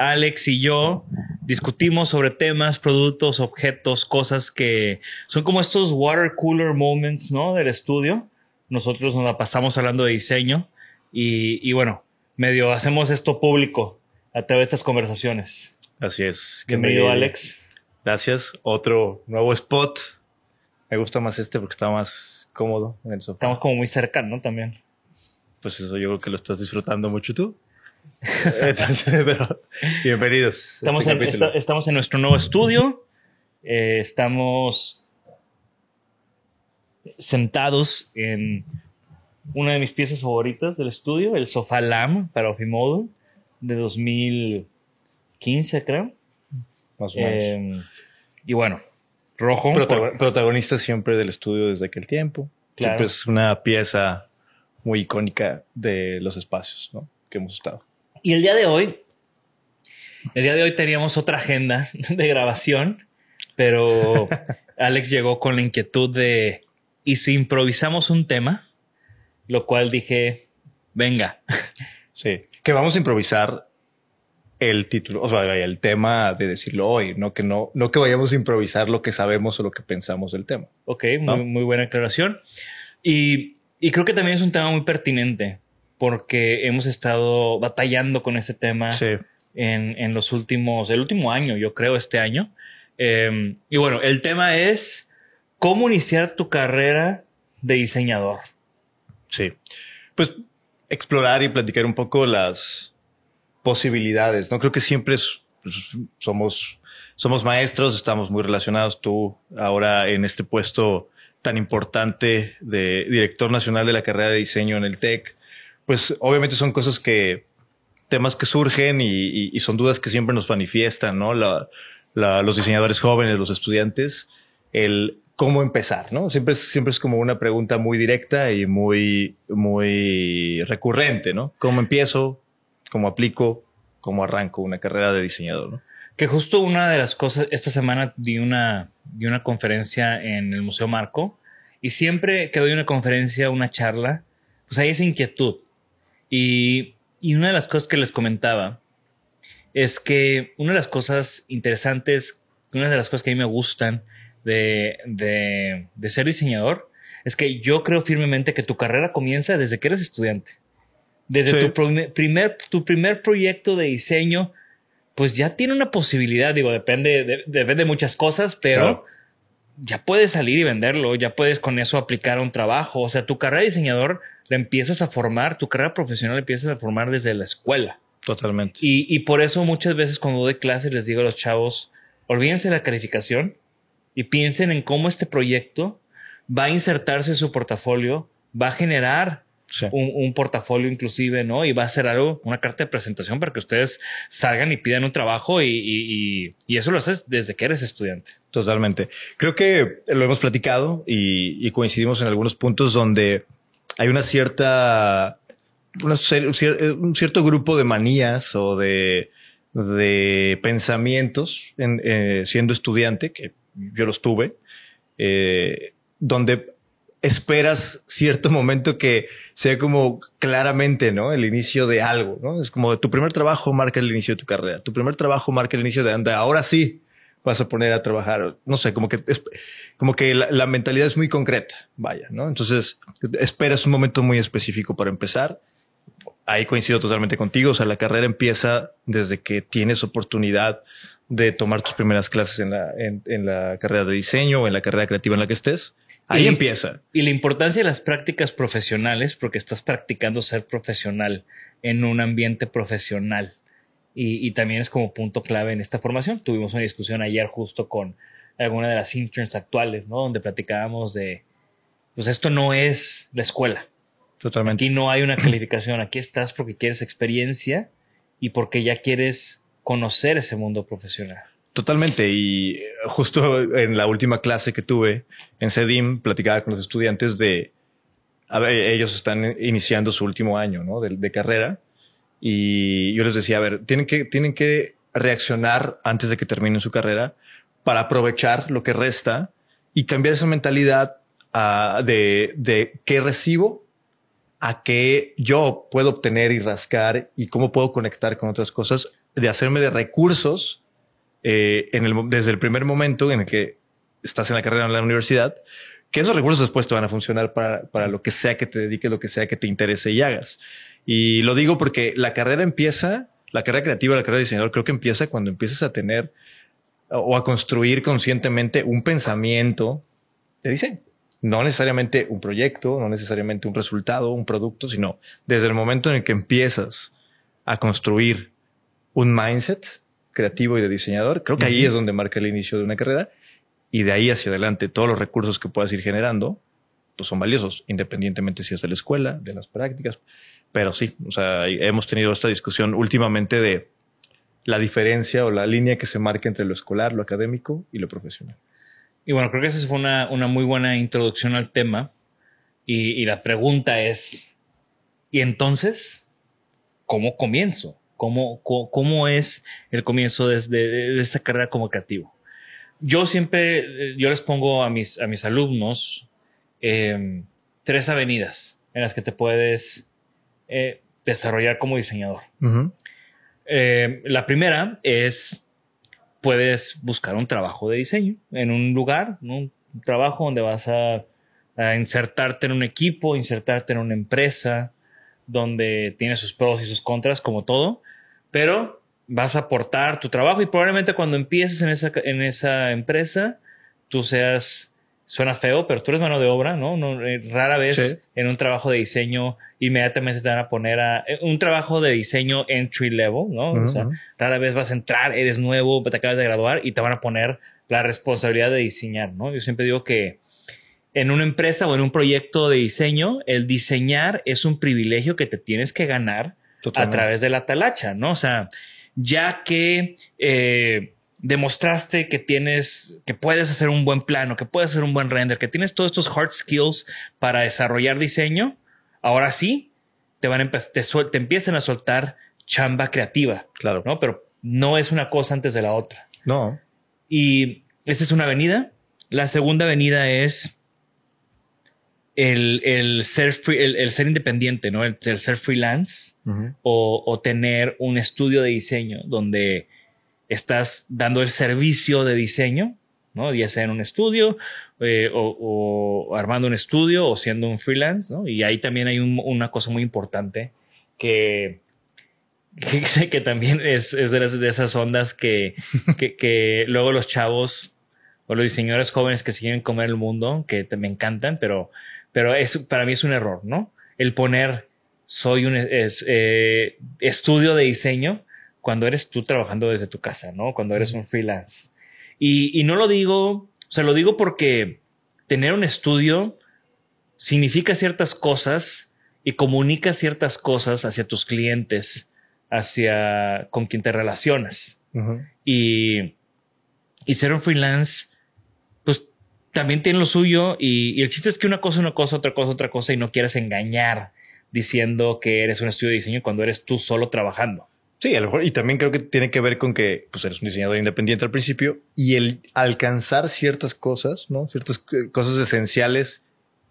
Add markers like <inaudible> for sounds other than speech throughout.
Alex y yo discutimos sobre temas, productos, objetos, cosas que son como estos water cooler moments, ¿no? Del estudio. Nosotros nos la pasamos hablando de diseño y, y bueno, medio hacemos esto público a través de estas conversaciones. Así es. Bienvenido, me- Alex. Gracias. Otro nuevo spot. Me gusta más este porque está más cómodo en el sofá. Estamos como muy cerca, ¿no? También. Pues eso yo creo que lo estás disfrutando mucho tú. <laughs> Entonces, pero bienvenidos. Estamos, este en, capítulo. esta- estamos en nuestro nuevo estudio. Eh, estamos sentados en una de mis piezas favoritas del estudio, el sofá LAM para Ofimodo de 2015, creo. Más o menos. Eh, y bueno, rojo. Protago- protagonista siempre del estudio desde aquel tiempo. Claro. Siempre es una pieza muy icónica de los espacios ¿no? que hemos estado. Y el día de hoy, el día de hoy teníamos otra agenda <laughs> de grabación, pero <laughs> Alex llegó con la inquietud de, ¿y si improvisamos un tema? Lo cual dije, venga, <laughs> Sí. Que vamos a improvisar el título, o sea, el tema de decirlo hoy, no que no, no que vayamos a improvisar lo que sabemos o lo que pensamos del tema. ok, ¿No? muy, muy buena aclaración. Y, y creo que también es un tema muy pertinente porque hemos estado batallando con ese tema. Sí. en, en los últimos, el último año, yo creo, este año. Eh, y bueno, el tema es cómo iniciar tu carrera de diseñador. Sí. Pues explorar y platicar un poco las posibilidades, ¿no? Creo que siempre es- pues, somos, somos maestros, estamos muy relacionados. Tú ahora en este puesto tan importante de director nacional de la carrera de diseño en el TEC, pues obviamente son cosas que, temas que surgen y, son dudas que siempre nos manifiestan, ¿no? Los diseñadores jóvenes, los estudiantes, el cómo empezar, ¿no? Siempre es, como una pregunta muy directa y muy, recurrente, ¿no? ¿Cómo empiezo? ¿Cómo aplico? ¿Cómo arranco una carrera de diseñador. Que justo una de las cosas, esta semana di una, di una conferencia en el Museo Marco y siempre que doy una conferencia, una charla, pues hay esa inquietud. Y, y una de las cosas que les comentaba es que una de las cosas interesantes, una de las cosas que a mí me gustan de, de, de ser diseñador es que yo creo firmemente que tu carrera comienza desde que eres estudiante. Desde Sí. tu prim- primer, tu primer proyecto de diseño, pues ya tiene una posibilidad, digo, depende de, depende de muchas cosas, pero Claro. ya puedes salir y venderlo, ya puedes con eso aplicar a un trabajo. O sea, tu carrera de diseñador la empiezas a formar, tu carrera profesional la empiezas a formar desde la escuela. Totalmente. Y, y por eso muchas veces cuando doy clases les digo a los chavos, olvídense de la calificación y piensen en cómo este proyecto va a insertarse en su portafolio, va a generar Sí. un, un portafolio inclusive, ¿no? Y va a ser algo, una carta de presentación para que ustedes salgan y pidan un trabajo y, y- y- y eso lo haces desde que eres estudiante. Totalmente. Creo que lo hemos platicado y, y coincidimos en algunos puntos donde hay una cierta, cer- un cier- un cierto grupo de manías o de, de pensamientos en, eh, siendo estudiante, que yo los tuve, eh, donde esperas cierto <laughs> momento que sea como claramente, ¿no? El inicio de algo, ¿no? Es como tu primer trabajo marca el inicio de tu carrera. Tu primer trabajo marca el inicio de anda. Ahora sí vas a poner a trabajar. No sé, como que como que la, la mentalidad es muy concreta. Vaya, ¿no? Entonces esperas un momento muy específico para empezar. Ahí coincido totalmente contigo. O sea, la carrera empieza desde que tienes oportunidad de tomar tus primeras clases en la, en, en la carrera de diseño o en la carrera creativa en la que estés. Ahí Y- empieza. Y la importancia de las prácticas profesionales, porque estás practicando ser profesional en un ambiente profesional. Y, y también es como punto clave en esta formación. Tuvimos una discusión ayer justo con alguna de las interns actuales, ¿no? Donde platicábamos de, pues esto no es la escuela. Totalmente. Aquí no hay una calificación. Aquí estás porque quieres experiencia y porque ya quieres conocer ese mundo profesional. Totalmente. Y eh, justo en la última clase que tuve en CEDIM, platicaba con los estudiantes de, a ver, ellos están iniciando su último año ¿no? de, de carrera. Y yo les decía, a ver, tienen que, tienen que reaccionar antes de que terminen su carrera para aprovechar lo que resta y cambiar esa mentalidad ah, de, de qué recibo a qué yo puedo obtener y rascar y cómo puedo conectar con otras cosas, de hacerme de recursos eh, desde el primer momento en el que estás en la carrera en la universidad, que esos recursos después te van a funcionar para, para lo que sea que te dediques, lo que sea que te interese y hagas. Y lo digo porque la carrera empieza, la carrera creativa, la carrera de diseñador, creo que empieza cuando empiezas a tener o a construir conscientemente un pensamiento de diseño. No necesariamente un proyecto, no necesariamente un resultado, un producto, sino desde el momento en el que empiezas a construir un mindset creativo y de diseñador, creo que ahí es donde marca el inicio de una carrera y de ahí hacia adelante todos los recursos que puedas ir generando pues son valiosos, independientemente si es de la escuela, de las prácticas. Pero sí, o sea, hemos tenido esta discusión últimamente de la diferencia o la línea que se marca entre lo escolar, lo académico y lo profesional. Y bueno, creo que esa fue una, una muy buena introducción al tema. Y, y la pregunta es, ¿y entonces cómo comienzo? ¿Cómo, cómo, cómo es el comienzo desde de esta carrera como creativo? Yo siempre, eh, yo les pongo a mis, a mis alumnos eh, tres avenidas en las que te puedes eh, desarrollar como diseñador. Eh, la primera es, puedes buscar un trabajo de diseño en un lugar, un trabajo donde vas a, a insertarte en un equipo, insertarte en una empresa, donde tiene sus pros y sus contras, como todo, pero vas a aportar tu trabajo y probablemente cuando empieces en esa, en esa empresa, tú seas, suena feo, pero tú eres mano de obra, ¿no? no eh, rara vez Sí. en un trabajo de diseño inmediatamente te van a poner a eh, un trabajo de diseño entry level, ¿no? O sea, rara vez vas a entrar, eres nuevo, te acabas de graduar y te van a poner la responsabilidad de diseñar, ¿no? Yo siempre digo que en una empresa o en un proyecto de diseño, el diseñar es un privilegio que te tienes que ganar a través de la talacha, ¿no? O sea, ya que eh, demostraste que tienes, que puedes hacer un buen plano, que puedes hacer un buen render, que tienes todos estos hard skills para desarrollar diseño, ahora sí te van a te, te empiezan a soltar chamba creativa, Claro. ¿no? Pero no es una cosa antes de la otra. No. Y esa es una avenida. La segunda avenida es el, el ser, free- el, el ser independiente, ¿no? El, el ser freelance o tener un estudio de diseño donde estás dando el servicio de diseño, ¿no? Ya sea en un estudio eh, o, armando un estudio o siendo un freelance, ¿no? Y ahí también hay un- una cosa muy importante que, que, que también es, es de, esas ondas que, que, que luego los chavos o los diseñadores jóvenes que siguen comer el mundo, que me encantan, pero, pero es, para mí es un error, ¿no? el poner soy un eh, estudio de diseño cuando eres tú trabajando desde tu casa, ¿no? Cuando eres un freelance. Y, y no lo digo, o sea, lo digo porque tener un estudio significa ciertas cosas y comunica ciertas cosas hacia tus clientes, hacia con quien te relacionas. y, y ser un freelance, pues también tiene lo suyo. Y, y, el chiste es que una cosa, una cosa, otra cosa, otra cosa, y no quieras engañar diciendo que eres un estudio de diseño cuando eres tú solo trabajando. Sí, a lo mejor, y también creo que tiene que ver con que pues eres un diseñador independiente al principio y el alcanzar ciertas cosas, ¿no? Ciertas cosas esenciales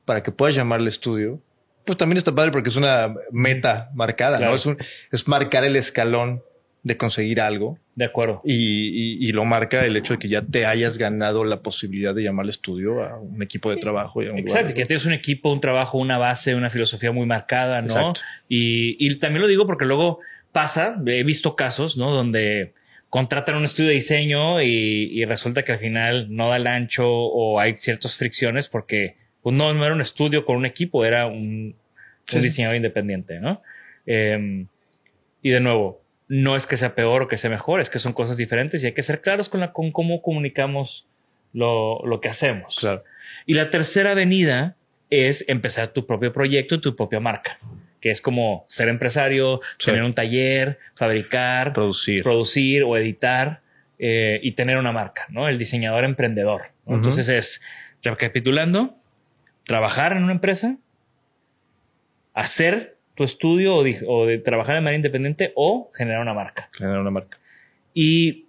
para que puedas llamarle estudio, pues también está padre porque es una meta marcada, ¿no? Es, un, es marcar el escalón de conseguir algo. De acuerdo. Y, y, lo marca el hecho de que ya te hayas ganado la posibilidad de llamarle estudio a un equipo de trabajo. Y a un Exacto, que tienes un equipo, un trabajo, una base, una filosofía muy marcada, ¿no? Y, y también lo digo porque luego pasa, he visto casos, ¿no? Donde contratan un estudio de diseño y, resulta que al final no da el ancho o hay ciertas fricciones porque pues, no, no era un estudio con un equipo, era un, diseñador independiente, ¿no? Em, y de nuevo, no es que sea peor o que sea mejor, es que son cosas diferentes y hay que ser claros con, la, con cómo comunicamos lo, lo que hacemos. Claro. Y la tercera avenida es empezar tu propio proyecto, tu propia marca que es como ser empresario, tener un taller, fabricar, producir, producir o editar eh, y tener una marca, ¿no? El diseñador emprendedor. Entonces es, recapitulando, trabajar en una empresa, hacer tu estudio o de, trabajar de manera independiente o generar una marca. Generar una marca. Y,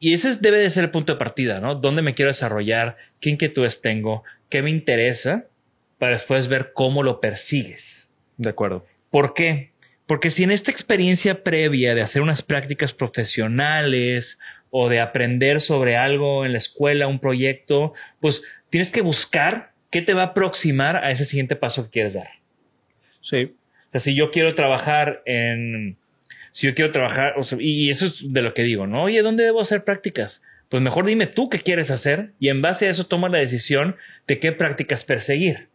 y ese debe de ser el punto de partida, ¿no? ¿Dónde me quiero desarrollar? ¿Qué inquietudes tengo? ¿Qué me interesa? Para después ver cómo lo persigues. De acuerdo. ¿Por qué? Porque si en esta experiencia previa de hacer unas prácticas profesionales o de aprender sobre algo en la escuela, un proyecto, pues tienes que buscar qué te va a aproximar a ese siguiente paso que quieres dar. Sí. O sea, si yo quiero trabajar en, si yo quiero trabajar, y eso es de lo que digo, ¿no? Oye, ¿dónde debo hacer prácticas? Pues mejor dime tú qué quieres hacer y en base a eso toma la decisión de qué prácticas perseguir.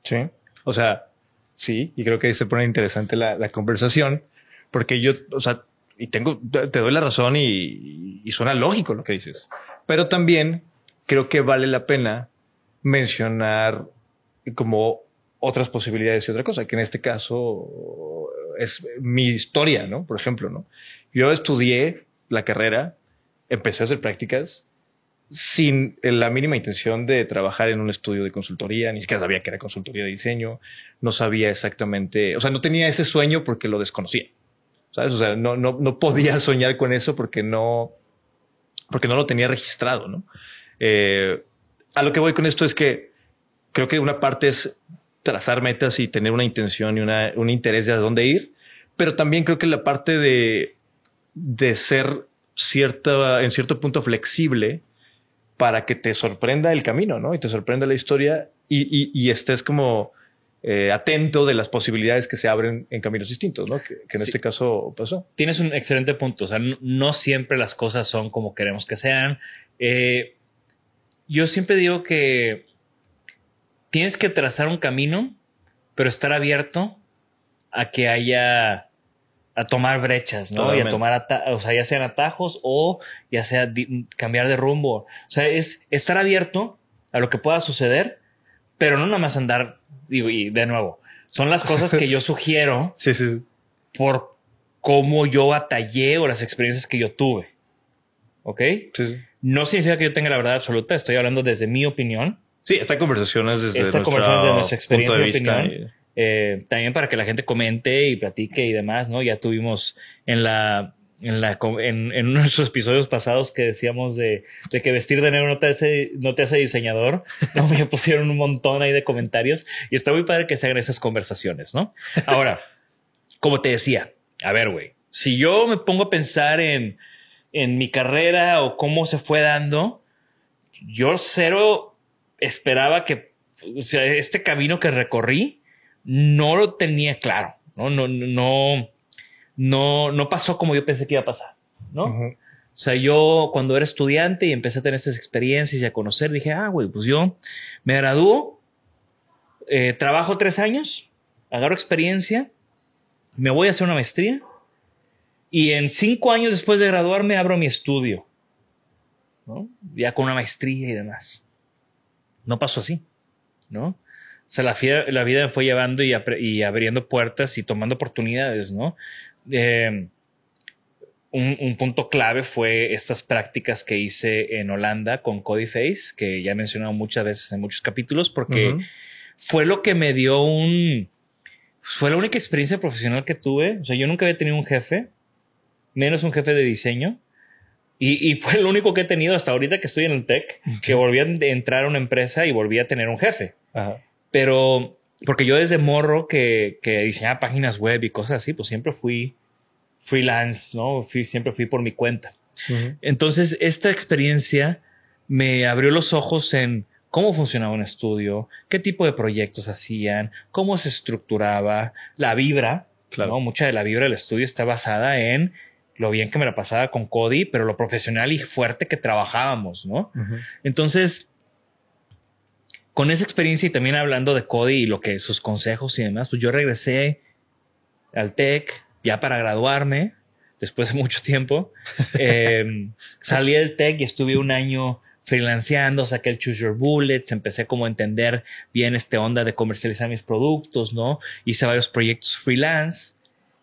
Sí. O sea, Sí, y creo que ahí se pone interesante la, conversación, porque yo, o sea, y tengo, te doy la razón y, suena lógico lo que dices, pero también creo que vale la pena mencionar como otras posibilidades y otra cosa, que en este caso es mi historia, ¿no? Por ejemplo, ¿no? Yo estudié la carrera, empecé a hacer prácticas sin la mínima intención de trabajar en un estudio de consultoría, ni siquiera sabía que era consultoría de diseño, no sabía exactamente, o sea, no tenía ese sueño porque lo desconocía, ¿sabes? O sea, no, no, no podía <laughs> soñar con eso porque no, porque no lo tenía registrado, ¿no? Eh, a lo que voy con esto es que creo que una parte es trazar metas y tener una intención y una, un interés de a dónde ir, pero también creo que la parte de, de ser cierta, en cierto punto flexible para que te sorprenda el camino, ¿no? Y te sorprenda la historia y, estés como eh, atento de las posibilidades que se abren en caminos distintos, ¿no? Que, en este caso pasó. Tienes un excelente punto. O sea, no, siempre las cosas son como queremos que sean. Eh, yo siempre digo que tienes que trazar un camino, pero estar abierto a que haya a tomar brechas, ¿no? Y a tomar, o sea, ya sean atajos o ya sea cambiar de rumbo. O sea, es estar abierto a lo que pueda suceder, pero no nada más andar, digo, y de nuevo, son las cosas que yo <laughs> sugiero sí, sí. por cómo yo batallé o las experiencias que yo tuve. ¿Ok? No significa que yo tenga la verdad absoluta, estoy hablando desde mi opinión. Sí, esta conversación es desde, esta conversación es de nuestra experiencia de opinión. Eh, también para que la gente comente y platique y demás, ¿no? Ya tuvimos en la en, la, en, en nuestros episodios pasados que decíamos de, de, que vestir de negro no te hace, no te hace diseñador. <laughs> ¿no? Me pusieron un montón ahí de comentarios y está muy padre que se hagan esas conversaciones, ¿no? Ahora, como te decía, a ver, güey, si yo me pongo a pensar en, en mi carrera o cómo se fue dando, yo cero esperaba que o sea, este camino que recorrí no lo tenía claro, ¿no? No, no, no, no pasó como yo pensé que iba a pasar, ¿no? O sea, yo cuando era estudiante y empecé a tener estas experiencias y a conocer, dije, ah, güey, pues yo me gradúo, eh, trabajo tres años agarro experiencia, me voy a hacer una maestría y en cinco años después de graduarme abro mi estudio, ¿no? Ya con una maestría y demás. No pasó así, ¿no? O sea, la, la vida me fue llevando y, y, abriendo puertas y tomando oportunidades, ¿no? Eh, un, punto clave fue estas prácticas que hice en Holanda con Codeface, que ya he mencionado muchas veces en muchos capítulos, porque fue lo que me dio un... Fue la única experiencia profesional que tuve. O sea, yo nunca había tenido un jefe, menos un jefe de diseño. Y, <laughs> fue lo único que he tenido hasta ahorita que estoy en el tech, que volví a entrar a una empresa y volví a tener un jefe. Pero porque yo desde morro que, que diseñaba páginas web y cosas así, pues siempre fui freelance, ¿no? Fui, siempre fui por mi cuenta. Entonces, esta experiencia me abrió los ojos en cómo funcionaba un estudio, qué tipo de proyectos hacían, cómo se estructuraba, la vibra. Claro. Mucha de la vibra del estudio está basada en lo bien que me la pasaba con Cody, pero lo profesional y fuerte que trabajábamos, ¿no? Entonces, con esa experiencia y también hablando de Cody y lo que sus consejos y demás, pues yo regresé al TEC, ya para graduarme, después de <laughs> mucho tiempo, eh, salí del tech y estuve un año freelanceando, saqué el Choose Your Bullets, empecé como a entender bien este onda de comercializar mis productos, ¿no? Hice varios proyectos freelance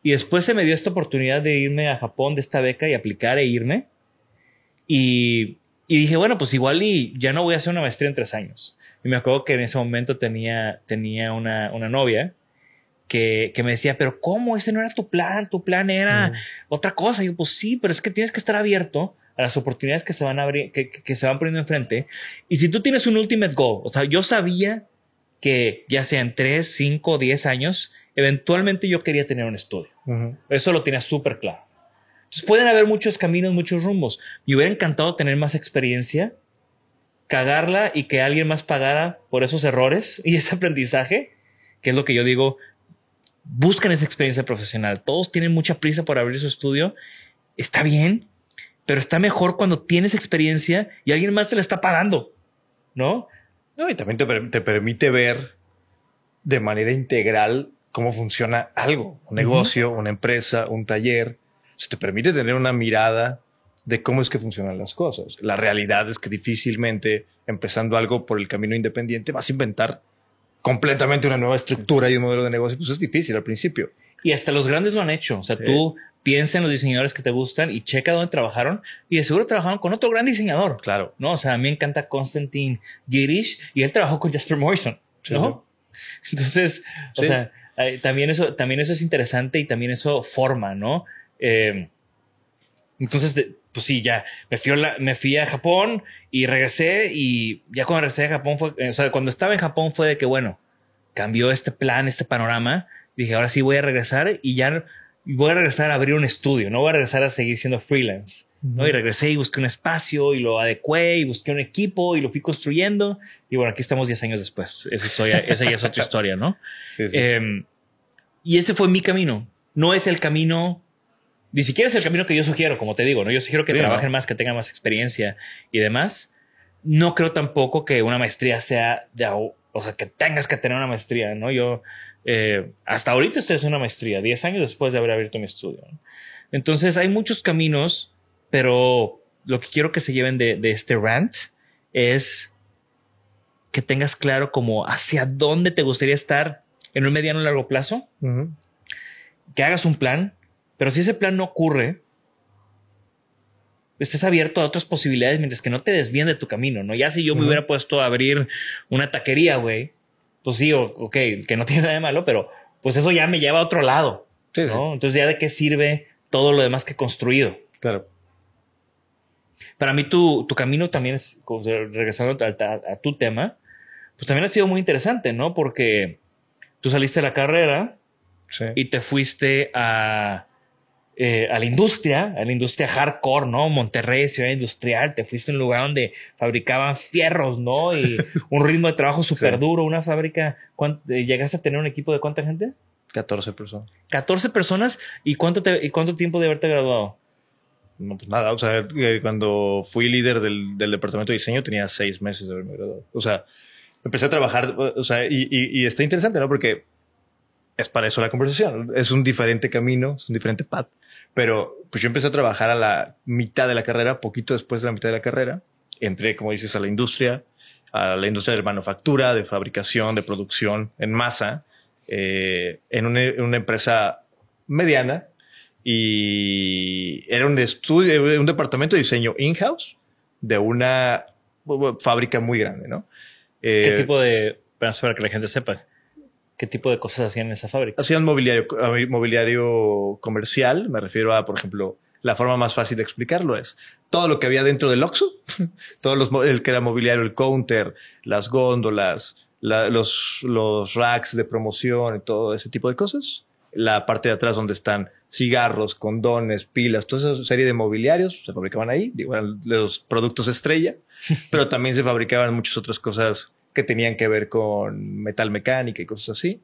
y después se me dio esta oportunidad de irme a Japón de esta beca y aplicar e irme. Y, y dije, bueno, pues igual y ya no voy a hacer una maestría en tres años. Y me acuerdo que en ese momento tenía, tenía una, una novia que, me decía, pero ¿cómo? Ese no era tu plan, tu plan era otra cosa. Y yo, pues sí, pero es que tienes que estar abierto a las oportunidades que se van a abrir, que, se van poniendo enfrente. Y si tú tienes un ultimate goal, o sea, yo sabía que ya sea en 3, 5, 10 años, eventualmente yo quería tener un estudio. Eso lo tenía súper claro. Entonces pueden haber muchos caminos, muchos rumbos. Me hubiera encantado tener más experiencia, cagarla y que alguien más pagara por esos errores y ese aprendizaje, que es lo que yo digo, buscan esa experiencia profesional. Todos tienen mucha prisa por abrir su estudio. Está bien, pero está mejor cuando tienes experiencia y alguien más te la está pagando, ¿no? No, y también te, permite ver de manera integral cómo funciona algo, un negocio, una empresa, un taller. Se te permite tener una mirada de cómo es que funcionan las cosas. La realidad es que difícilmente empezando algo por el camino independiente vas a inventar completamente una nueva estructura y un modelo de negocio, pues es difícil al principio. Y hasta los grandes lo han hecho. O sea, tú piensa en los diseñadores que te gustan y checa dónde trabajaron y de seguro trabajaron con otro gran diseñador. Claro. No, o sea, a mí me encanta Konstantin Girish y él trabajó con Jasper Morrison, ¿no? <laughs> Entonces, o sea, también eso, también eso es interesante y también eso forma, ¿no? Eh, entonces, pues sí, ya me fui, a me fui a Japón y regresé y ya cuando regresé a Japón fue, o sea, cuando estaba en Japón fue de que, bueno, cambió este plan, este panorama. Dije, ahora sí voy a regresar y ya voy a regresar a abrir un estudio, no voy a regresar a seguir siendo freelance. ¿no? Y regresé y busqué un espacio y lo adecué y busqué un equipo y lo fui construyendo. Y bueno, aquí estamos 10 años después. Esa, historia, esa ya es otra historia, ¿no? <laughs> Em, y ese fue mi camino. No es el camino ni siquiera es el camino que yo sugiero, como te digo, ¿no? Yo sugiero que trabajen más, que tengan más experiencia y demás. No creo tampoco que una maestría sea de, o sea, que tengas que tener una maestría, ¿no? Yo eh, hasta ahorita estoy haciendo una maestría, 10 años después de haber abierto mi estudio. Entonces hay muchos caminos, pero lo que quiero que se lleven de, este rant es que tengas claro como hacia dónde te gustaría estar en un mediano o largo plazo, que hagas un plan, pero si ese plan no ocurre, estés abierto a otras posibilidades mientras que no te desvíen de tu camino, ¿no? Ya si yo me hubiera puesto a abrir una taquería, güey, pues sí, ok, que no <laughs> tiene nada de malo, pero pues eso ya me lleva a otro lado, ¿no? Entonces ya de qué sirve todo lo demás que he construido. Claro. Para mí tu, tu camino también es, regresando a, a tu tema, pues también ha sido muy interesante, ¿no? Porque tú saliste de la carrera y te fuiste a eh, a la industria, a la industria hardcore, ¿no? Monterrey, ciudad industrial, te fuiste a un lugar donde fabricaban fierros, ¿no? Y <laughs> un ritmo de trabajo súper duro, una fábrica. Eh, ¿Llegaste a tener un equipo de cuánta gente? 14 personas. 14 personas. ¿Y cuánto, y cuánto tiempo de haberte graduado? No, pues nada, o sea, eh, cuando fui líder del, departamento de diseño tenía seis meses de haberme graduado. O sea, empecé a trabajar, o sea, y, y está interesante, ¿no? Porque es para eso la conversación. Es un diferente camino, es un diferente path. Pero pues yo empecé a trabajar a la mitad de la carrera, poquito después de la mitad de la carrera. Entré, como dices, a la industria, a la industria de manufactura, de fabricación, de producción en masa, eh, en, una, una empresa mediana. Y era un estudio, un departamento de diseño in-house de una fábrica muy grande, ¿no? ¿Qué Eh, tipo de, para que la gente sepa, qué tipo de cosas hacían en esa fábrica? Hacían mobiliario, mobiliario comercial. Me refiero a, por ejemplo, la forma más fácil de explicarlo es todo lo que había dentro del Oxxo, <laughs> todos los, el que era mobiliario, el counter, las góndolas, la- los, los racks de promoción y todo ese tipo de cosas. La parte de atrás donde están cigarros, condones, pilas, toda esa serie de mobiliarios se fabricaban ahí, eran los productos estrella, <laughs> pero también se fabricaban muchas otras cosas que tenían que ver con metal mecánica y cosas así.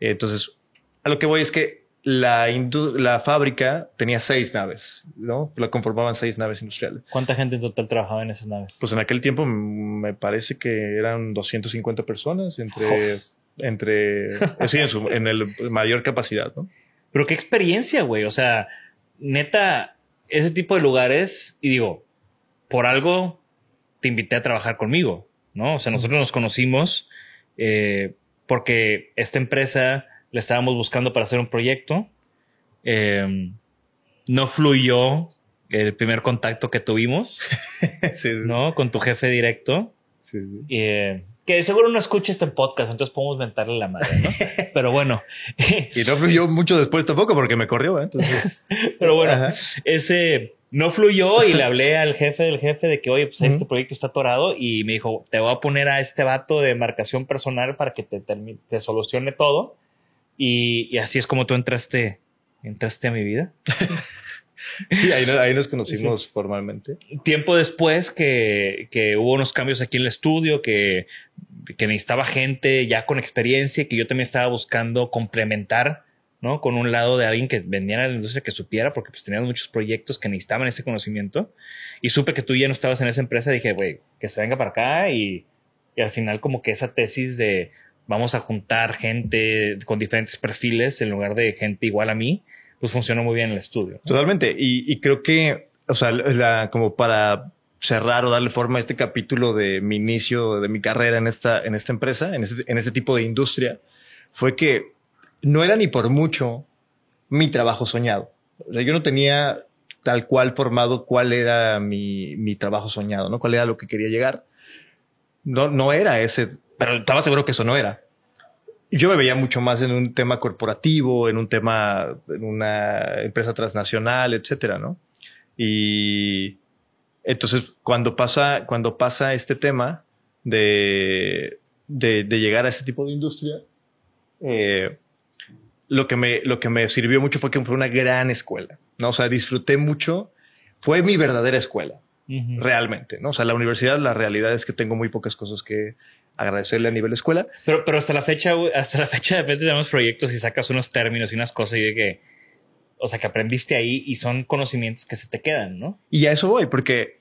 Entonces, a lo que voy es que la, la fábrica tenía seis naves, ¿no? La conformaban seis naves industriales. ¿Cuánta gente en total trabajaba en esas naves? Pues en aquel tiempo me parece que eran 250 personas entre, entre, eh, sí, en, su, en el mayor capacidad, ¿no? Pero qué experiencia, güey. O sea, neta, ese tipo de lugares, y digo, por algo te invité a trabajar conmigo, ¿no? O sea, nosotros nos conocimos eh, porque esta empresa la estábamos buscando para hacer un proyecto. Eh, no fluyó el primer contacto que tuvimos, <laughs> sí, sí, ¿no? Con tu jefe directo. sí. Eh, que seguro no escucha este podcast, entonces podemos mentarle la madre, ¿no? <laughs> Pero bueno, Y no fluyó mucho después tampoco porque me corrió, ¿eh? Entonces, <laughs> pero bueno, Ajá. ese no fluyó y le <laughs> hablé al jefe del jefe de que, oye, pues este Ujú. proyecto está atorado y me dijo, te voy a poner a este vato de marcación personal para que te, te solucione todo. Y, y así es como tú entraste, entraste a mi vida. <laughs> sí, ahí, ahí nos conocimos formalmente. Tiempo después que, que hubo unos cambios aquí en el estudio, que, que necesitaba gente ya con experiencia y que yo también estaba buscando complementar, ¿no? Con un lado de alguien que vendiera a la industria que supiera, porque pues teníamos muchos proyectos que necesitaban ese conocimiento. Y supe que tú ya no estabas en esa empresa. Dije, güey, que se venga para acá y, y al final como que esa tesis de vamos a juntar gente con diferentes perfiles en lugar de gente igual a mí, pues funcionó muy bien en el estudio. Totalmente. Y, creo que, o sea, como para cerrar o darle forma a este capítulo de mi inicio de mi carrera en esta, en esta empresa, en este, en este tipo de industria, fue que no era ni por mucho mi trabajo soñado. O sea, yo no tenía tal cual formado cuál era mi, mi trabajo soñado, ¿no? Cuál era lo que quería llegar. No, no era ese, pero estaba seguro que eso no era. Yo me veía mucho más en un tema corporativo, en un tema, en una empresa transnacional, etcétera, ¿no? Y entonces cuando pasa, cuando pasa este tema de, de, de llegar a este tipo de industria, eh, lo que me, lo que me sirvió mucho fue que fue una gran escuela, ¿no? O sea, disfruté mucho. Fue mi verdadera escuela realmente, ¿no? O sea, la universidad, la realidad es que tengo muy pocas cosas que agradecerle a nivel escuela. Pero, pero hasta la fecha, hasta la fecha de repente tenemos proyectos y sacas unos términos y unas cosas y de que, o sea, que aprendiste ahí y son conocimientos que se te quedan, ¿no? Y a eso voy, porque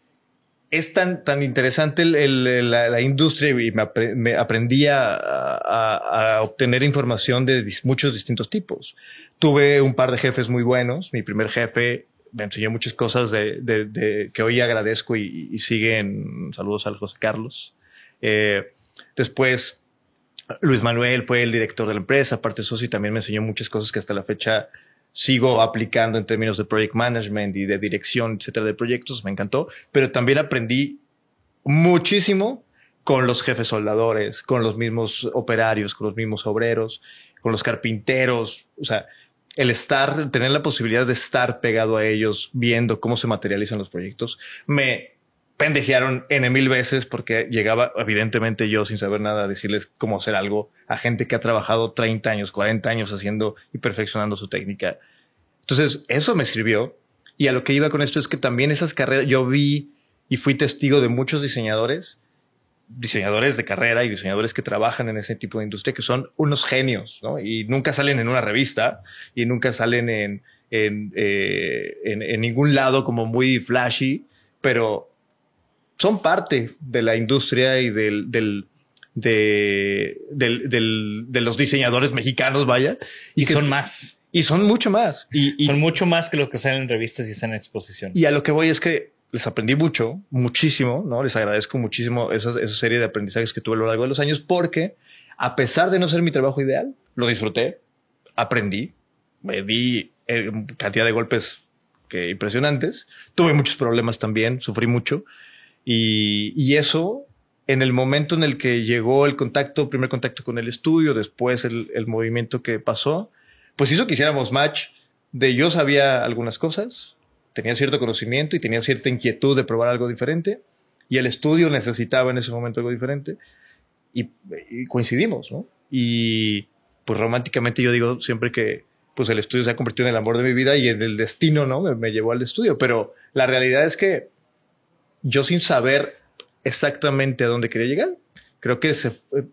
es tan, tan interesante la, industria y me, apre- aprendí a, obtener información de muchos distintos tipos. Tuve un par de jefes muy buenos. Mi primer jefe me enseñó muchas cosas de, que hoy agradezco y, y siguen. Saludos al José Carlos. Eh, después, Luis Manuel fue el director de la empresa, aparte socio, y también me enseñó muchas cosas que hasta la fecha sigo aplicando en términos de project management y de dirección, etcétera, de proyectos. Me encantó, pero también aprendí muchísimo con los jefes soldadores, con los mismos operarios, con los mismos obreros, con los carpinteros. O sea, el estar, tener la posibilidad de estar pegado a ellos, viendo cómo se materializan los proyectos, me pendejearon N mil veces porque llegaba, evidentemente yo sin saber nada, a decirles cómo hacer algo a gente que ha trabajado 30 años, 40 años haciendo y perfeccionando su técnica. Entonces, eso me sirvió. Y a lo que iba con esto es que también esas carreras, yo vi y fui testigo de muchos diseñadores, diseñadores de carrera y diseñadores que trabajan en ese tipo de industria que son unos genios, ¿no? Y nunca salen en una revista y nunca salen en, en, eh, en, en ningún lado como muy flashy, pero son parte de la industria y del, del, de, del- del- de los diseñadores mexicanos, vaya. Y, que- son más. Y son mucho más. Y, y- son mucho más que los que salen en revistas y están en exposiciones. y a lo que voy es que les aprendí mucho, muchísimo, ¿no? Les agradezco muchísimo esa, esa serie de aprendizajes que tuve a lo largo de los años, porque a pesar de no ser mi trabajo ideal, lo disfruté, aprendí, me di eh, cantidad de golpes que impresionantes, tuve muchos problemas también, sufrí mucho, y, eso en el momento en el que llegó el contacto, primer contacto con el estudio, después el, movimiento que pasó, pues hizo que hiciéramos match de yo sabía algunas cosas, tenía cierto conocimiento y tenía cierta inquietud de probar algo diferente y el estudio necesitaba en ese momento algo diferente y, coincidimos, ¿no? Y pues románticamente yo digo siempre que pues el estudio se ha convertido en el amor de mi vida y en el destino, ¿no? Me llevó al estudio, pero la realidad es que yo sin saber exactamente a dónde quería llegar, creo que se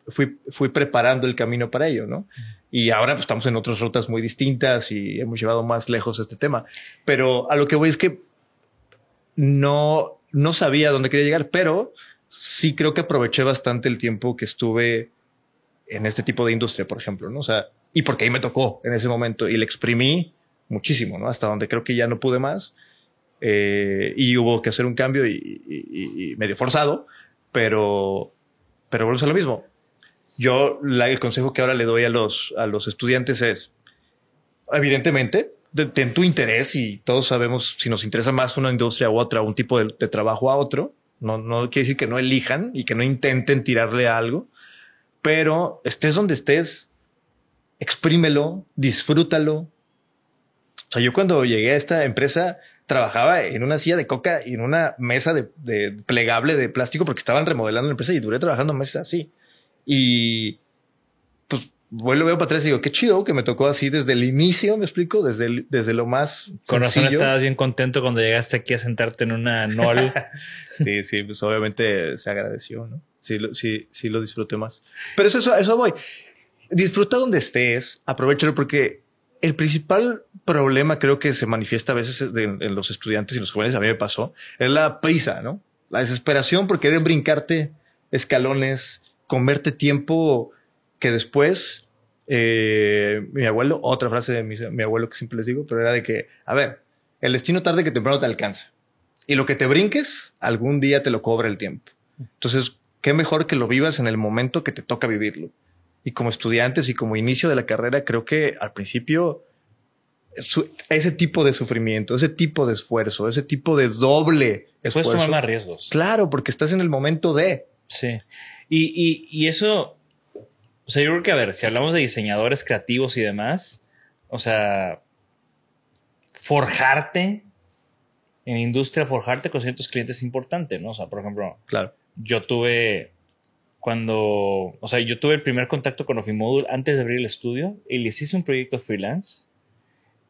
fui preparando el camino para ello, ¿no? Y ahora pues, estamos en otras rutas muy distintas y hemos llevado más lejos este tema. Pero a lo que voy es que no, no sabía a dónde quería llegar, pero sí creo que aproveché bastante el tiempo que estuve en este tipo de industria, por ejemplo, ¿no? O sea, y porque ahí me tocó en ese momento y le exprimí muchísimo, ¿no? Hasta donde creo que ya no pude más. Eh, y hubo que hacer un cambio y, y- y- medio forzado, pero, pero volvemos a lo mismo. Yo, la- el consejo que ahora le doy a los, a los estudiantes es, evidentemente, de- ten tu interés y todos sabemos si nos interesa más una industria u otra, un tipo de, de trabajo a otro. No, no quiere decir que no elijan y que no intenten tirarle a algo, pero estés donde estés, exprímelo, disfrútalo. O sea, yo cuando llegué a esta empresa trabajaba en una silla de coca y en una mesa de, de plegable de plástico porque estaban remodelando la empresa y duré trabajando meses así. Y pues vuelvo veo para atrás y digo, qué chido que me tocó así desde el inicio, me explico, desde, el- desde lo más Con razón sencillo. estabas bien contento cuando llegaste aquí a sentarte en una NOL. <laughs> Sí, sí, pues obviamente se agradeció, ¿no? Sí, lo, sí, sí lo disfruté más. Pero eso, eso, eso voy. Disfruta donde estés, aprovechalo porque el principal problema creo que se manifiesta a veces en los estudiantes y los jóvenes, a mí me pasó, es la prisa, ¿no? La desesperación por querer brincarte escalones, comerte tiempo que después, eh, mi abuelo, otra frase de mi, mi abuelo que siempre les digo, pero era de que, a ver, el destino tarde que temprano te alcanza. Y lo que te brinques, algún día te lo cobra el tiempo. Entonces, qué mejor que lo vivas en el momento que te toca vivirlo. Y como estudiantes y como inicio de la carrera, creo que al principio su- ese tipo de sufrimiento, ese tipo de esfuerzo, ese tipo de doble Puedes esfuerzo. tomar más riesgos. Claro, porque estás en el momento de. Sí. Y, y, y eso, o sea, yo creo que, a ver, si hablamos de diseñadores creativos y demás, o sea, forjarte en industria, forjarte con ciertos clientes es importante, ¿no? O sea, por ejemplo, Claro. yo tuve cuando, o sea, yo tuve el primer contacto con Ofimodul antes de abrir el estudio y les hice un proyecto freelance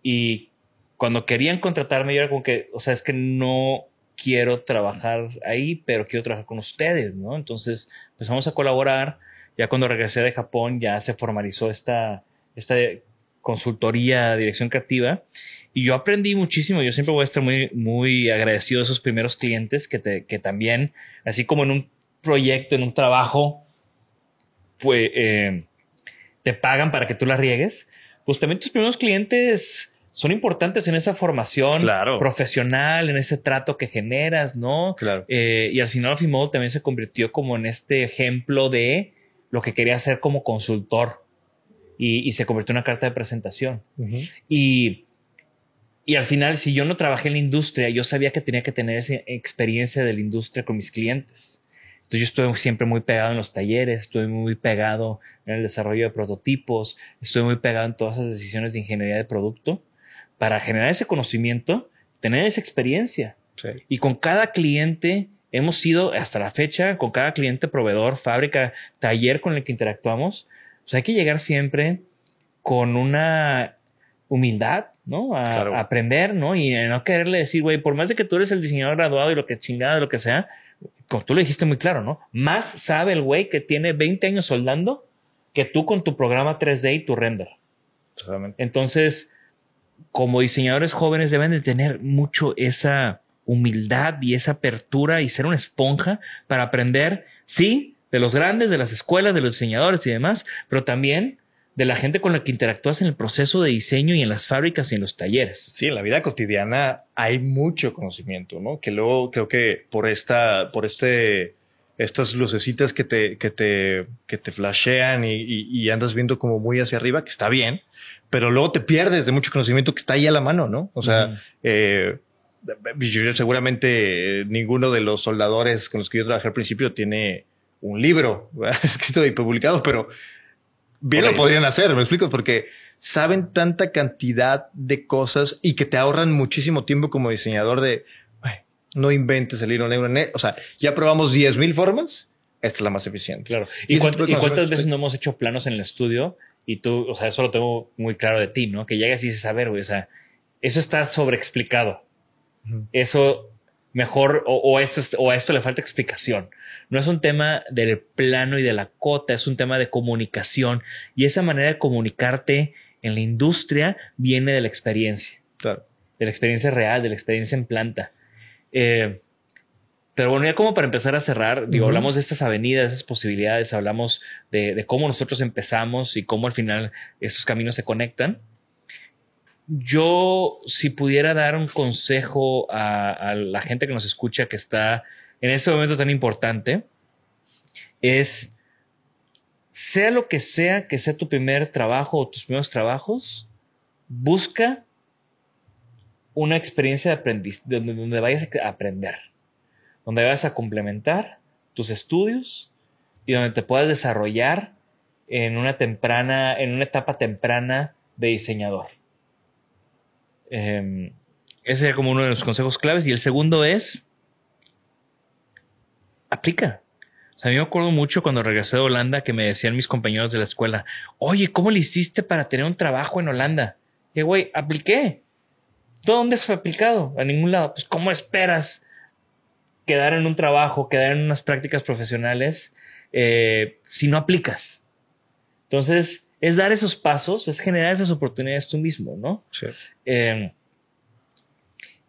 y cuando querían contratarme yo era como que, o sea, es que no quiero trabajar ahí, pero quiero trabajar con ustedes, ¿no? Entonces empezamos a colaborar. Ya cuando regresé de Japón ya se formalizó esta, esta consultoría, dirección creativa. Y yo aprendí muchísimo. Yo siempre voy a estar muy, muy agradecido de esos primeros clientes que, te, que también, así como en un proyecto, en un trabajo, pues eh, te pagan para que tú la riegues. Pues también tus primeros clientes son importantes en esa formación Claro. profesional, en ese trato que generas, ¿no? Claro. Eh, y al final también se convirtió como en este ejemplo de lo que quería hacer como consultor y, y se convirtió en una carta de presentación. Y, y al final, si yo no trabajé en la industria, yo sabía que tenía que tener esa experiencia de la industria con mis clientes. Entonces yo estuve siempre muy pegado en los talleres, estuve muy pegado en el desarrollo de prototipos, estuve muy pegado en todas esas decisiones de ingeniería de producto para generar ese conocimiento, tener esa experiencia. Sí. Y con cada cliente hemos sido hasta la fecha, con cada cliente, proveedor, fábrica, taller con el que interactuamos, pues hay que llegar siempre con una humildad, ¿no? A, Claro. a aprender, ¿no? Y a no quererle decir, güey, por más de que tú eres el diseñador graduado y lo que chingada, lo que sea, como tú lo dijiste muy claro, ¿no? Más sabe el güey que tiene 20 años soldando que tú con tu programa 3D y tu render. Totalmente. Entonces, como diseñadores jóvenes deben de tener mucho esa humildad y esa apertura y ser una esponja para aprender, sí, de los grandes, de las escuelas, de los diseñadores y demás, pero también de la gente con la que interactúas en el proceso de diseño y en las fábricas y en los talleres. Sí, en la vida cotidiana hay mucho conocimiento, ¿no? Que luego creo que por esta, por este, estas lucecitas que te, que te, que te flashean y, y, y andas viendo como muy hacia arriba, que está bien, pero luego te pierdes de mucho conocimiento que está ahí a la mano, ¿no? O sea, eh, yo, seguramente eh, ninguno de los soldadores con los que yo trabajé al principio tiene un libro <laughs> escrito y publicado, pero bien lo podrían hacer, me explico, porque saben tanta cantidad de cosas y que te ahorran muchísimo tiempo como diseñador de no inventes el hilo negro. O sea, ya probamos 10 mil formas. Esta es la más eficiente. Claro. ¿Y, cuántas veces no hemos hecho planos en el estudio? Y tú, o sea, eso lo tengo muy claro de ti, ¿no? Que llegas y dices, a ver, güey, o sea, eso está sobreexplicado. Eso mejor, o, o, esto o a esto le falta explicación. No es un tema del plano y de la cota, es un tema de comunicación. Y esa manera de comunicarte en la industria viene de la experiencia. Claro. De la experiencia real, de la experiencia en planta. Eh, pero bueno, ya como para empezar a cerrar, digo, hablamos de estas avenidas, de esas posibilidades, hablamos de, cómo nosotros empezamos y cómo al final estos caminos se conectan. Yo, si pudiera dar un consejo a, la gente que nos escucha que está en este momento tan importante, es, sea lo que sea que sea tu primer trabajo o tus primeros trabajos, busca una experiencia de aprendiz, donde, vayas a aprender, donde vayas a complementar tus estudios y donde te puedas desarrollar en una temprana, en una etapa temprana de diseñador. Em, ese sería como uno de los consejos claves. Y el segundo es, aplica. O sea, a mí me acuerdo mucho cuando regresé de Holanda que me decían mis compañeros de la escuela, oye, ¿cómo le hiciste para tener un trabajo en Holanda? Y güey, apliqué. ¿Dónde has aplicado? A ningún lado. Pues, ¿cómo esperas quedar en un trabajo, quedar en unas prácticas profesionales eh, si no aplicas? Entonces, es dar esos pasos, es generar esas oportunidades tú mismo, ¿no? Sí. Eh,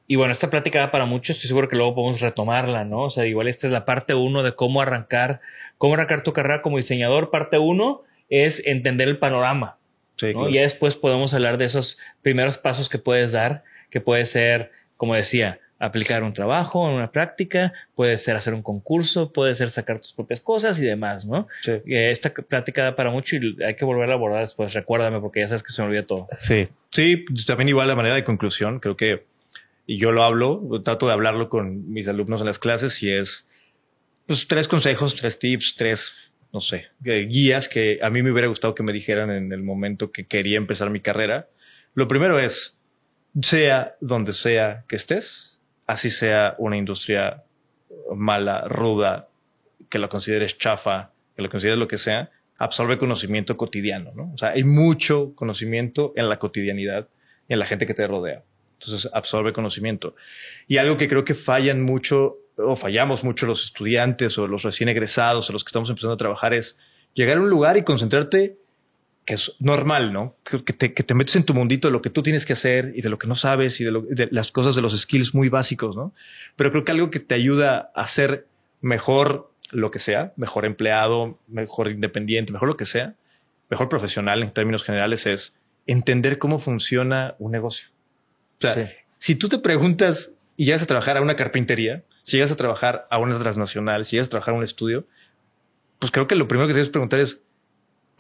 y bueno, esta plática da para mucho, estoy seguro que luego podemos retomarla, ¿no? O sea, igual esta es la parte uno de cómo arrancar, cómo arrancar tu carrera como diseñador. Parte uno es entender el panorama. Sí, ¿no? Y ya después podemos hablar de esos primeros pasos que puedes dar que puede ser, como decía, aplicar un trabajo, una práctica, puede ser hacer un concurso, puede ser sacar tus propias cosas y demás, ¿no? Sí. Esta plática da para mucho y hay que volver a abordar después. Recuérdame porque ya sabes que se me olvida todo. Sí, sí, también igual la manera de conclusión, creo que, y yo lo hablo, trato de hablarlo con mis alumnos en las clases y es, pues, tres consejos, tres tips, tres, no sé, eh, guías que a mí me hubiera gustado que me dijeran en el momento que quería empezar mi carrera. Lo primero es, sea donde sea que estés, así sea una industria mala, ruda, que lo consideres chafa, que lo consideres lo que sea, absorbe conocimiento cotidiano, ¿no? O sea, hay mucho conocimiento en la cotidianidad, en la gente que te rodea. Entonces, absorbe conocimiento. Y algo que creo que fallan mucho o fallamos mucho los estudiantes o los recién egresados o los que estamos empezando a trabajar es llegar a un lugar y concentrarte que es normal, ¿no? Que te, que te, metes en tu mundito de lo que tú tienes que hacer y de lo que no sabes y de, lo, de, las cosas de los skills muy básicos, ¿no? Pero creo que algo que te ayuda a ser mejor lo que sea, mejor empleado, mejor independiente, mejor lo que sea, mejor profesional en términos generales es entender cómo funciona un negocio. O sea, sí. si tú te preguntas y llegas a trabajar a una carpintería, si llegas a trabajar a una transnacional, si llegas a trabajar a un estudio, pues creo que lo primero que debes preguntar es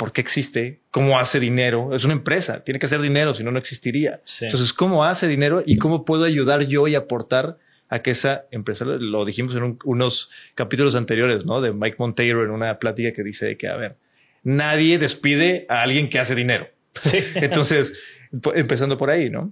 por qué existe, cómo hace dinero. Es una empresa, tiene que hacer dinero, si no, no existiría. Sí. Entonces, ¿cómo hace dinero y cómo puedo ayudar yo y aportar a que esa empresa, lo dijimos en un, unos capítulos anteriores, ¿no? De Mike Monteiro en una plática que dice que, a ver, nadie despide a alguien que hace dinero. Sí. <laughs> Entonces, empezando por ahí, ¿no?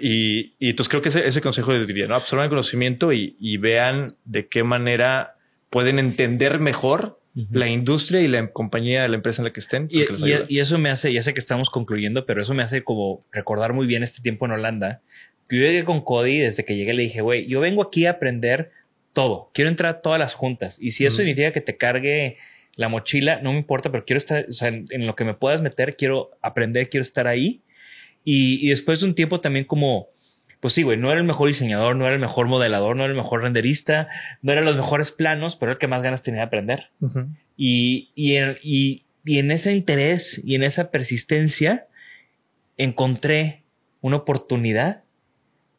Y, y entonces creo que ese, ese consejo les diría, ¿no? Absorban el conocimiento y, y vean de qué manera pueden entender mejor Uh -huh. la industria y la compañía, la empresa en la que estén. Y, y, y, eso me hace, ya sé que estamos concluyendo, pero eso me hace como recordar muy bien este tiempo en Holanda. Yo llegué con Cody, desde que llegué le dije, güey, yo vengo aquí a aprender todo. Quiero entrar a todas las juntas. Y si eso uh -huh. significa que te cargue la mochila, no me importa, pero quiero estar, o sea, en, en lo que me puedas meter, quiero aprender, quiero estar ahí. Y, y después de un tiempo también como, pues sí, güey, no era el mejor diseñador, no era el mejor modelador, no era el mejor renderista, no eran los mejores planos, pero era el que más ganas tenía de aprender. Uh -huh. Y, y, en, y, y en ese interés y en esa persistencia encontré una oportunidad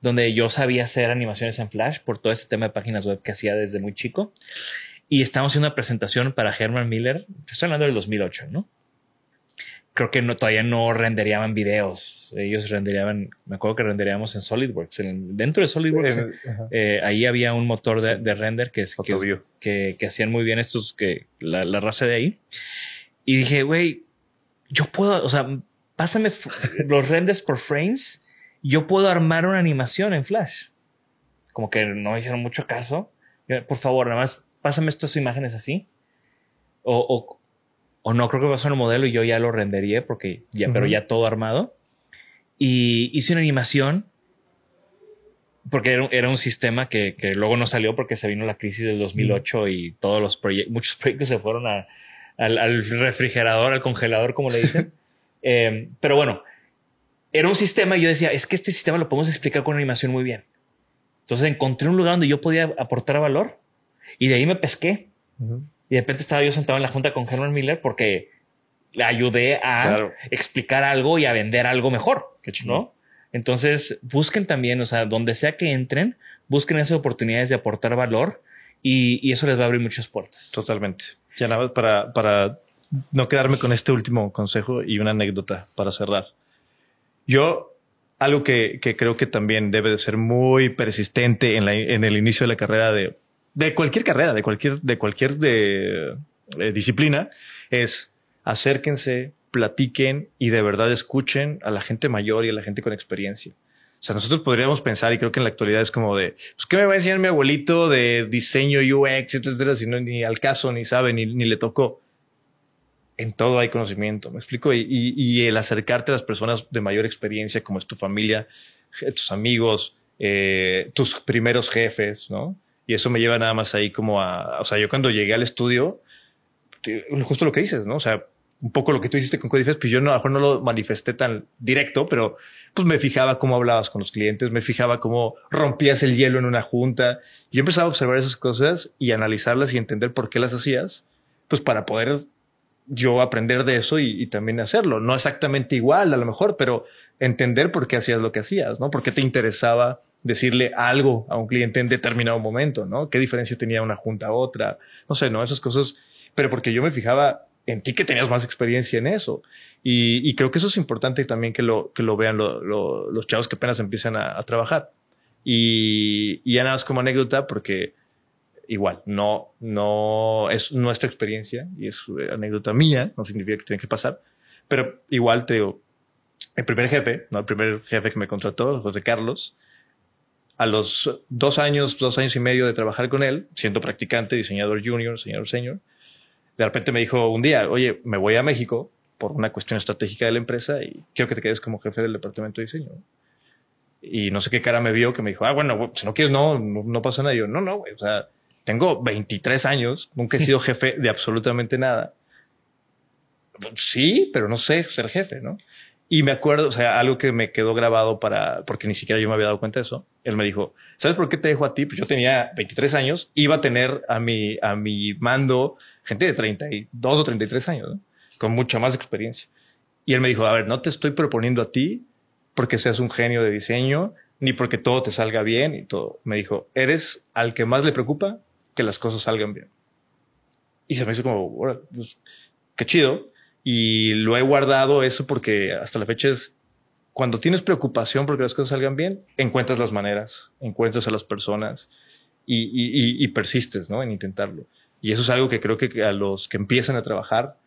donde yo sabía hacer animaciones en Flash por todo ese tema de páginas web que hacía desde muy chico. Y estábamos haciendo una presentación para Herman Miller. Te estoy hablando del 2008, ¿no? Creo que no, todavía no renderían videos. Ellos renderían, me acuerdo que renderíamos en SolidWorks. En- dentro de SolidWorks, Eh, eh, ahí había un motor de, de render que, es, que, que, que hacían muy bien estos, que la, la raza de ahí. Y dije, güey, yo puedo, o sea, pásame <laughs> los renders por frames. Yo puedo armar una animación en Flash. Como que no me hicieron mucho caso. Yo, Por favor, nada más pásame estas imágenes así. O, o, o no, creo que va a ser un modelo y yo ya lo rendería porque ya, pero Ujú. ya todo armado. Y hice una animación porque era, un- era un sistema que, que luego no salió porque se vino la crisis del 2008 y todos los proyectos, muchos <laughs> proyectos se fueron a- al, al refrigerador, al congelador, como le dicen. <laughs> Eh, pero bueno, era un sistema y yo decía, es que este sistema lo podemos explicar con animación muy bien. Entonces encontré un lugar donde yo podía aportar valor y de ahí me pesqué. Y de repente estaba yo sentado en la junta con Herman Miller porque le ayudé a Claro. explicar algo y a vender algo mejor, ¿no? Entonces busquen también, o sea, donde sea que entren, busquen esas oportunidades de aportar valor y, y eso les va a abrir muchas puertas. Totalmente. Ya nada más para, para no quedarme con este último consejo y una anécdota para cerrar. Yo, algo que, que creo que también debe de ser muy persistente en, la- en el inicio de la carrera de, de cualquier carrera, de cualquier, de cualquier eh, disciplina, es acérquense, platiquen y de verdad escuchen a la gente mayor y a la gente con experiencia. O sea, nosotros podríamos pensar, y creo que en la actualidad es como de, pues, ¿qué me va a enseñar mi abuelito de diseño UX, etcétera, si no ni al caso, ni sabe, ni, ni le tocó? En todo hay conocimiento, ¿me explico? Y, el acercarte a las personas de mayor experiencia, como es tu familia, tus amigos, eh, tus primeros jefes, ¿no? Y eso me lleva nada más ahí como a, o sea, yo cuando llegué al estudio, justo lo que dices, ¿no? O sea, un poco lo que tú hiciste con Codifes, pues yo no, a lo mejor no lo manifesté tan directo, pero pues me fijaba cómo hablabas con los clientes, me fijaba cómo rompías el hielo en una junta. Yo empezaba a observar esas cosas y analizarlas y entender por qué las hacías, pues para poder yo aprender de eso y, y también hacerlo. No exactamente igual, a lo mejor, pero entender por qué hacías lo que hacías, ¿no? Por qué te interesaba decirle algo a un cliente en determinado momento, ¿no? ¿Qué diferencia tenía una junta a otra? No sé, ¿no? Esas cosas, pero porque yo me fijaba en ti que tenías más experiencia en eso. Y, creo que eso es importante también que lo, que lo vean lo- lo- los chavos que apenas empiezan a, trabajar. Y, ya nada más como anécdota, porque igual, no, no es nuestra experiencia y es anécdota mía, no significa que tiene que pasar, pero igual te digo, el primer jefe, no el primer jefe que me contrató, José Carlos, a los dos años, dos años y medio de trabajar con él, siendo practicante, diseñador junior, diseñador senior, de repente me dijo un día, oye, me voy a México por una cuestión estratégica de la empresa y quiero que te quedes como jefe del departamento de diseño. Y no sé qué cara me vio que me dijo, ah, bueno, güey, si no quieres, no, no, no pasa nada. Y yo, no, no, güey, o sea, tengo 23 años, nunca he sido <laughs> jefe de absolutamente nada. Sí, pero no sé ser jefe, ¿no? Y me acuerdo, o sea, algo que me quedó grabado para, porque ni siquiera yo me había dado cuenta de eso. Él me dijo, ¿sabes por qué te dejo a ti? Pues yo tenía 23 años, iba a tener a mi, a mi mando gente de 32 o 33 años, ¿no? con mucha más experiencia. Y él me dijo, a ver, no te estoy proponiendo a ti porque seas un genio de diseño, ni porque todo te salga bien y todo. Me dijo, eres al que más le preocupa que las cosas salgan bien. Y se me hizo como, "Órale, pues, qué chido. Y lo he guardado eso porque hasta la fecha es cuando tienes preocupación porque las cosas salgan bien, encuentras las maneras, encuentras a las personas y, y- persistes ¿no? en intentarlo. Y eso es algo que creo que a los que empiezan a trabajar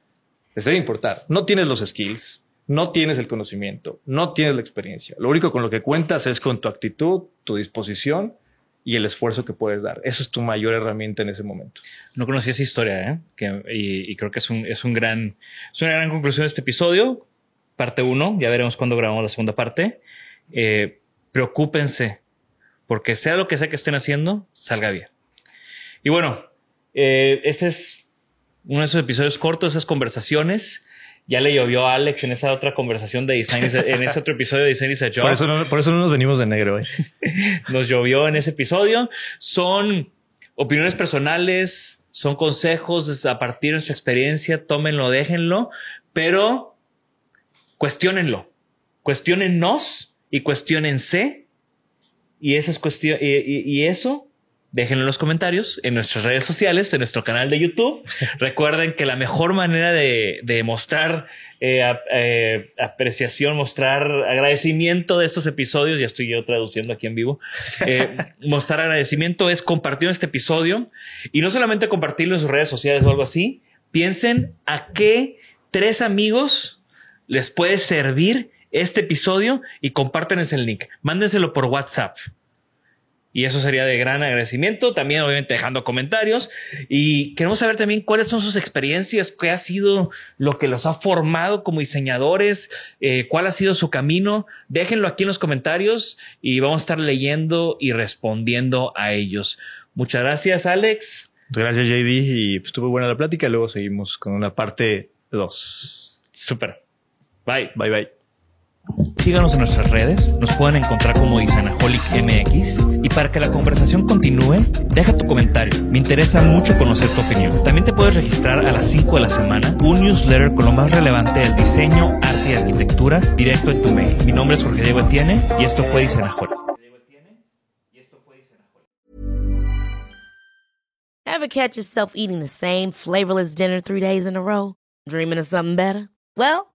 les debe importar. No tienes los skills, no tienes el conocimiento, no tienes la experiencia. Lo único con lo que cuentas es con tu actitud, tu disposición y el esfuerzo que puedes dar. Eso es tu mayor herramienta en ese momento. No conocía esa historia, ¿eh? Y, creo que es un, es un gran, es una gran conclusión de este episodio. Parte uno, ya veremos cuándo grabamos la segunda parte. Eh, preocúpense, porque sea lo que sea que estén haciendo, salga bien. Y bueno, eh, es uno de esos episodios cortos, esas conversaciones. Ya le llovió a Alex en esa otra conversación de Design, en ese otro episodio de Design is a Job. Por eso, no, por eso no nos venimos de negro. ¿eh? <laughs> nos llovió en ese episodio. Son opiniones personales, son consejos a partir de nuestra experiencia, tómenlo, déjenlo, pero cuestionenlo, cuestionennos y cuestionense. Y, esa es cuestión, y eso Déjenlo en los comentarios, en nuestras redes sociales, en nuestro canal de YouTube. <laughs> Recuerden que la mejor manera de, mostrar eh, eh, apreciación, mostrar agradecimiento de estos episodios, ya estoy yo traduciendo aquí en vivo, eh, <laughs> mostrar agradecimiento es compartir este episodio y no solamente compartirlo en sus redes sociales o algo así, piensen a qué tres amigos les puede servir este episodio y compártenles el link. Mándenselo por WhatsApp. Y eso sería de gran agradecimiento. También, obviamente, dejando comentarios. Y queremos saber también cuáles son sus experiencias, qué ha sido lo que los ha formado como diseñadores, eh, cuál ha sido su camino. Déjenlo aquí en los comentarios y vamos a estar leyendo y respondiendo a ellos. Muchas gracias, Alex. Gracias, JD. Y pues, estuvo buena la plática. Luego seguimos con una parte 2. Súper. Bye. Bye, bye. Síganos en nuestras redes, nos pueden encontrar como Designaholic MX y para que la conversación continúe, deja tu comentario. Me interesa mucho conocer tu opinión. También te puedes registrar a las 5 de la semana un newsletter con lo más relevante del diseño, arte y arquitectura directo en tu mail. Mi nombre es Jorge Diego Etienne y esto fue Designaholic. Ever catch yourself eating the same flavorless dinner three days in a row? Dreaming of something better? Well,